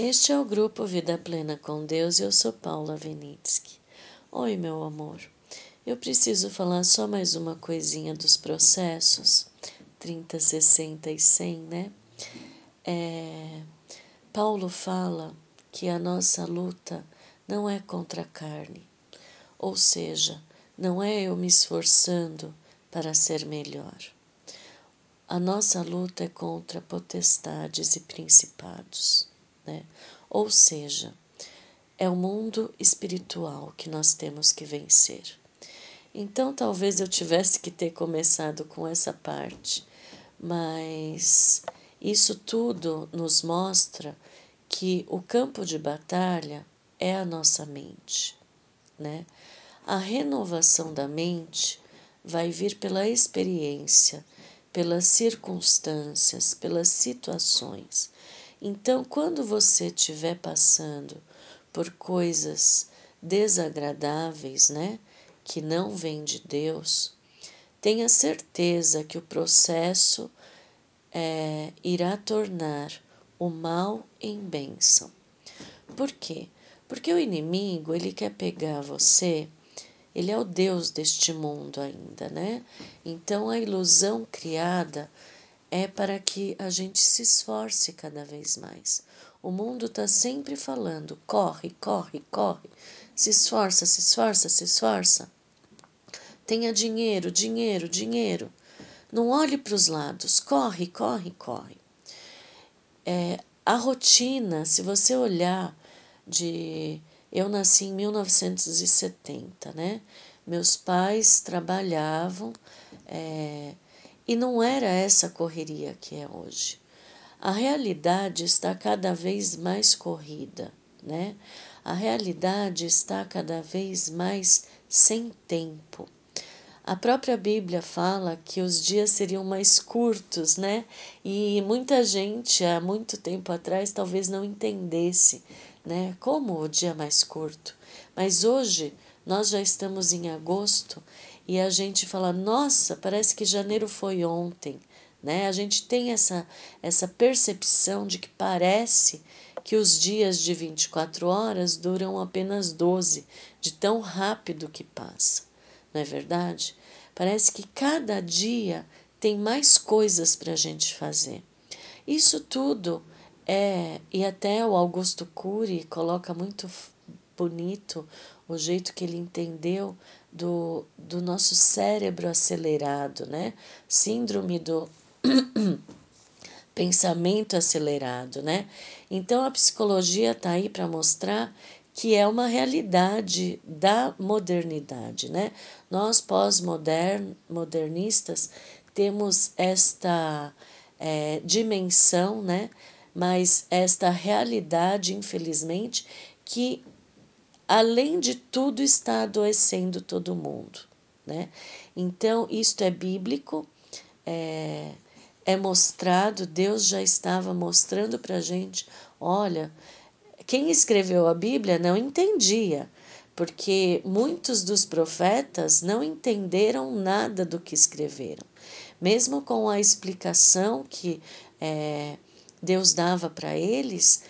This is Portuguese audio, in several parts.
Este é o grupo Vida Plena com Deus e eu sou Paula Venitsky. Oi, meu amor. Eu preciso falar só mais uma coisinha dos processos 30, 60 e 100, né? É, Paulo fala que a nossa luta não é contra a carne, ou seja, não é eu me esforçando para ser melhor. A nossa luta é contra potestades e principados né? Ou seja, é o mundo espiritual que nós temos que vencer. Então, talvez eu tivesse que ter começado com essa parte, mas isso tudo nos mostra que o campo de batalha é a nossa mente, né? A renovação da mente vai vir pela experiência, pelas circunstâncias, pelas situações. Então, quando você estiver passando por coisas desagradáveis, né, que não vêm de Deus, tenha certeza que o processo é, irá tornar o mal em bênção. Por quê? Porque o inimigo, ele quer pegar você, ele é o Deus deste mundo ainda, né? Então a ilusão criada é para que a gente se esforce cada vez mais. O mundo está sempre falando: corre, corre, corre, se esforça, se esforça, se esforça. Tenha dinheiro, dinheiro, dinheiro. Não olhe para os lados, corre, corre, corre. É, a rotina, se você olhar de. Eu nasci em 1970, né? Meus pais trabalhavam. É, e não era essa correria que é hoje. A realidade está cada vez mais corrida, né? A realidade está cada vez mais sem tempo. A própria Bíblia fala que os dias seriam mais curtos, né? E muita gente há muito tempo atrás talvez não entendesse, né? Como o dia mais curto. Mas hoje nós já estamos em agosto e a gente fala: nossa, parece que janeiro foi ontem. Né? A gente tem essa, essa percepção de que parece que os dias de 24 horas duram apenas 12, de tão rápido que passa. Não é verdade? Parece que cada dia tem mais coisas para a gente fazer. Isso tudo é, e até o Augusto Cury coloca muito bonito o jeito que ele entendeu do, do nosso cérebro acelerado, né? Síndrome do pensamento acelerado, né? Então a psicologia está aí para mostrar que é uma realidade da modernidade, né? Nós pós-modernistas temos esta é, dimensão, né? Mas esta realidade, infelizmente, que além de tudo, está adoecendo todo mundo. Né? Então, isto é bíblico, é, é mostrado, Deus já estava mostrando para a gente: olha, quem escreveu a Bíblia não entendia, porque muitos dos profetas não entenderam nada do que escreveram. Mesmo com a explicação que é, Deus dava para eles,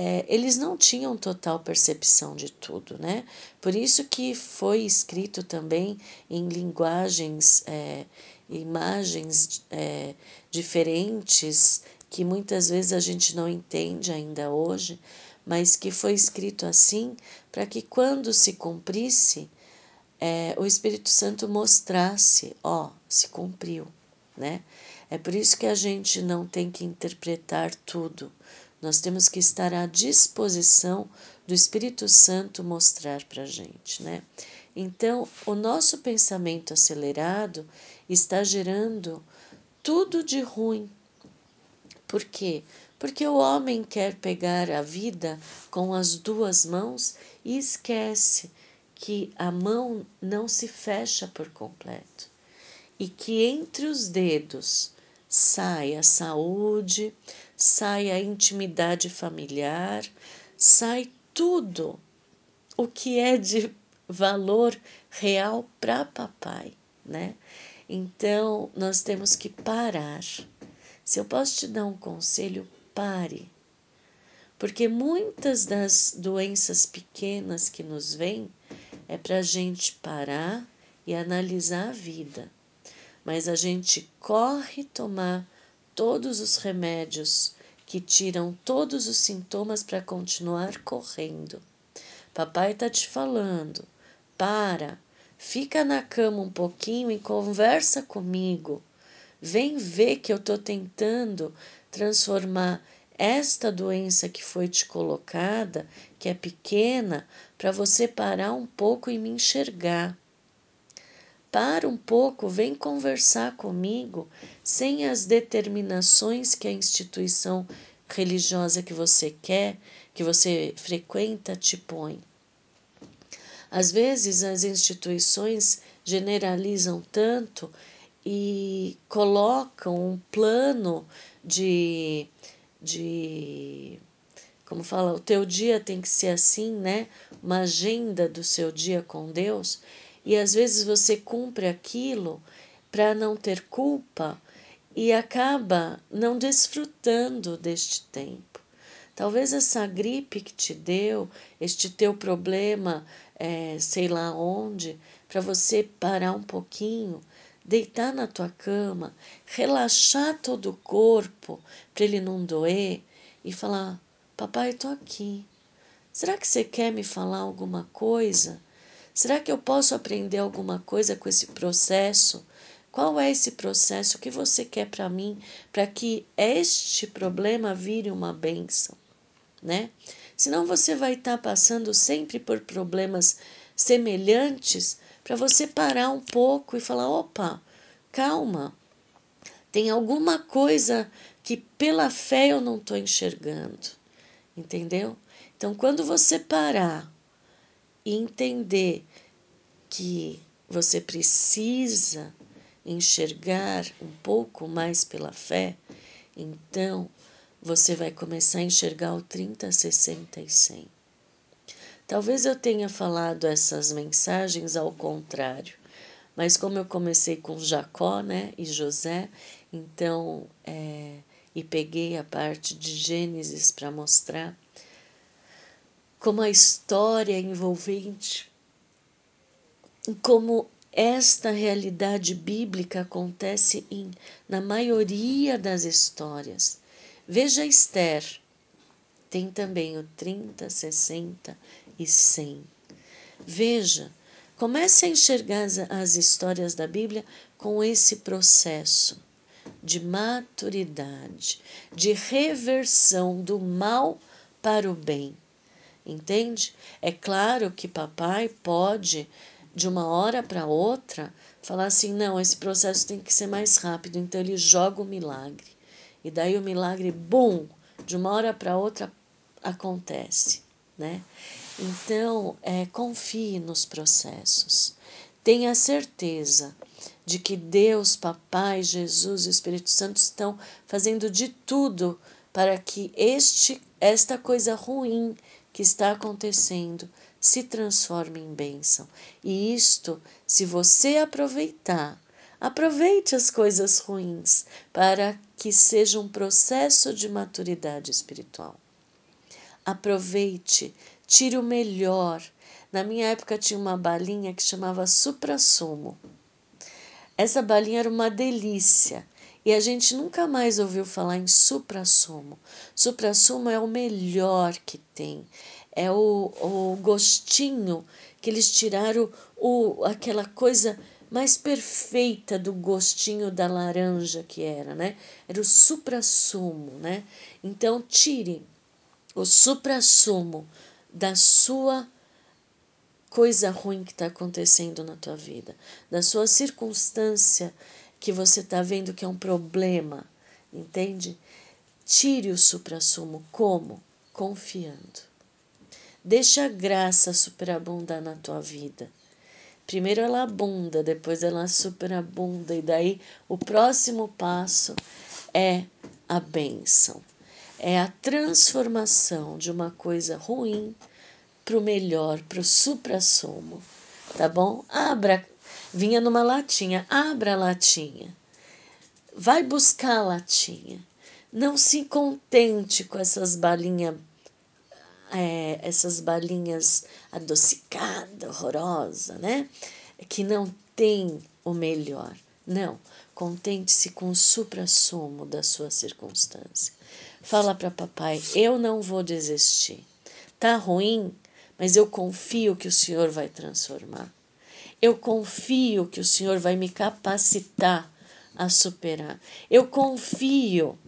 é, eles não tinham total percepção de tudo, né? Por isso que foi escrito também em linguagens, é, imagens é, diferentes, que muitas vezes a gente não entende ainda hoje, mas que foi escrito assim para que quando se cumprisse, é, o Espírito Santo mostrasse, ó, se cumpriu, né? É por isso que a gente não tem que interpretar tudo, nós temos que estar à disposição do Espírito Santo mostrar para a gente, né? Então, o nosso pensamento acelerado está gerando tudo de ruim. Por quê? Porque o homem quer pegar a vida com as duas mãos e esquece que a mão não se fecha por completo e que entre os dedos sai a saúde, sai a intimidade familiar, sai tudo o que é de valor real para papai, né? Então, nós temos que parar. Se eu posso te dar um conselho, pare. Porque muitas das doenças pequenas que nos vêm é para a gente parar e analisar a vida. Mas a gente corre tomar todos os remédios que tiram todos os sintomas para continuar correndo. Papai está te falando, para, fica na cama um pouquinho e conversa comigo. Vem ver que eu estou tentando transformar esta doença que foi te colocada, que é pequena, para você parar um pouco e me enxergar. Para um pouco, vem conversar comigo sem as determinações que a instituição religiosa que você quer, que você frequenta, te põe. Às vezes as instituições generalizam tanto e colocam um plano de, de como fala, o teu dia tem que ser assim, né? Uma agenda do seu dia com Deus, e às vezes você cumpre aquilo para não ter culpa e acaba não desfrutando deste tempo. Talvez essa gripe que te deu, este teu problema, é, sei lá onde, para você parar um pouquinho deitar na tua cama, relaxar todo o corpo para ele não doer e falar: Papai, estou aqui. Será que você quer me falar alguma coisa? Será que eu posso aprender alguma coisa com esse processo? Qual é esse processo que você quer para mim, para que este problema vire uma bênção, né? Senão você vai estar tá passando sempre por problemas semelhantes para você parar um pouco e falar: opa, calma, tem alguma coisa que pela fé eu não estou enxergando, entendeu? Então, quando você parar e entender que você precisa enxergar um pouco mais pela fé, então você vai começar a enxergar o 30, 60 e 100. Talvez eu tenha falado essas mensagens ao contrário, mas como eu comecei com Jacó né, e José, então, é, e peguei a parte de Gênesis para mostrar como a história é envolvente, como esta realidade bíblica acontece em, na maioria das histórias. Veja Esther, tem também o 30, 60 e 100. Veja, comece a enxergar as, as histórias da Bíblia com esse processo de maturidade, de reversão do mal para o bem. Entende? É claro que papai pode, de uma hora para outra, falar assim: não, esse processo tem que ser mais rápido. Então ele joga o milagre. E daí o milagre, bum, de uma hora para outra acontece, né? Então, é, confie nos processos. Tenha certeza de que Deus, Papai, Jesus e Espírito Santo estão fazendo de tudo para que este, esta coisa ruim que está acontecendo se transforme em bênção. E isto, se você aproveitar, aproveite as coisas ruins para que seja um processo de maturidade espiritual. Aproveite, tire o melhor. Na minha época tinha uma balinha que chamava supra-sumo. Essa balinha era uma delícia. E a gente nunca mais ouviu falar em supra-sumo. Supra-sumo é o melhor que tem. É o, o gostinho que eles tiraram, o, aquela coisa mais perfeita do gostinho da laranja que era, né? Era o supra-sumo, né? Então, tire o supra-sumo da sua coisa ruim que está acontecendo na tua vida, da sua circunstância que você está vendo que é um problema, entende? Tire o supra-sumo. Como? Confiando. Deixa a graça superabundar na tua vida. Primeiro ela abunda, depois ela superabunda, e daí o próximo passo é a bênção é a transformação de uma coisa ruim para o melhor, para o supra-sumo, tá bom? Abra, vinha numa latinha, abra a latinha, vai buscar a latinha. Não se contente com essas balinhas é, essas balinhas adocicadas, horrorosa, né? Que não tem o melhor. Não. Contente-se com o supra-sumo da sua circunstância. Fala para papai: eu não vou desistir. Tá ruim, mas eu confio que o Senhor vai transformar. Eu confio que o Senhor vai me capacitar a superar. Eu confio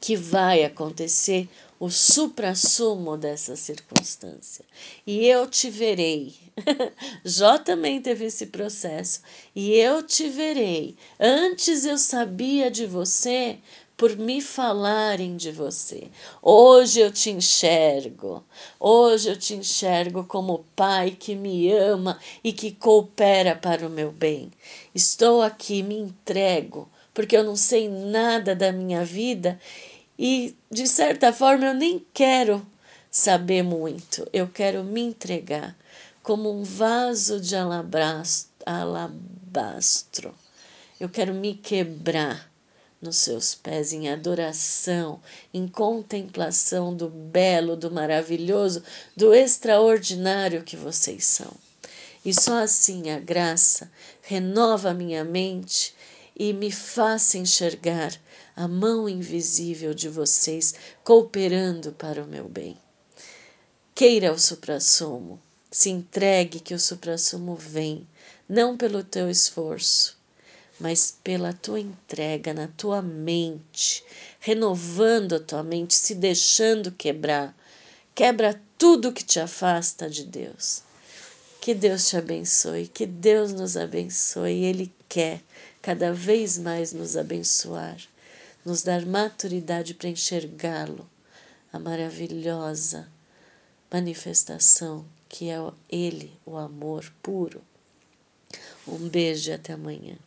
que vai acontecer o supra-sumo dessa circunstância. E eu te verei. Jó também teve esse processo. E eu te verei. Antes eu sabia de você por me falarem de você. Hoje eu te enxergo. Hoje eu te enxergo como pai que me ama e que coopera para o meu bem. Estou aqui, me entrego, porque eu não sei nada da minha vida e, de certa forma, eu nem quero saber muito. Eu quero me entregar como um vaso de alabastro. Eu quero me quebrar nos seus pés em adoração, em contemplação do belo, do maravilhoso, do extraordinário que vocês são. E só assim a graça renova a minha mente e me faça enxergar a mão invisível de vocês cooperando para o meu bem. Queira o suprassumo, se entregue que o suprassumo vem, não pelo teu esforço, mas pela tua entrega na tua mente, renovando a tua mente, se deixando quebrar. Quebra tudo que te afasta de Deus. Que Deus te abençoe, que Deus nos abençoe. Ele quer cada vez mais nos abençoar, nos dar maturidade para enxergá-lo, a maravilhosa manifestação que é Ele, o amor puro. Um beijo e até amanhã.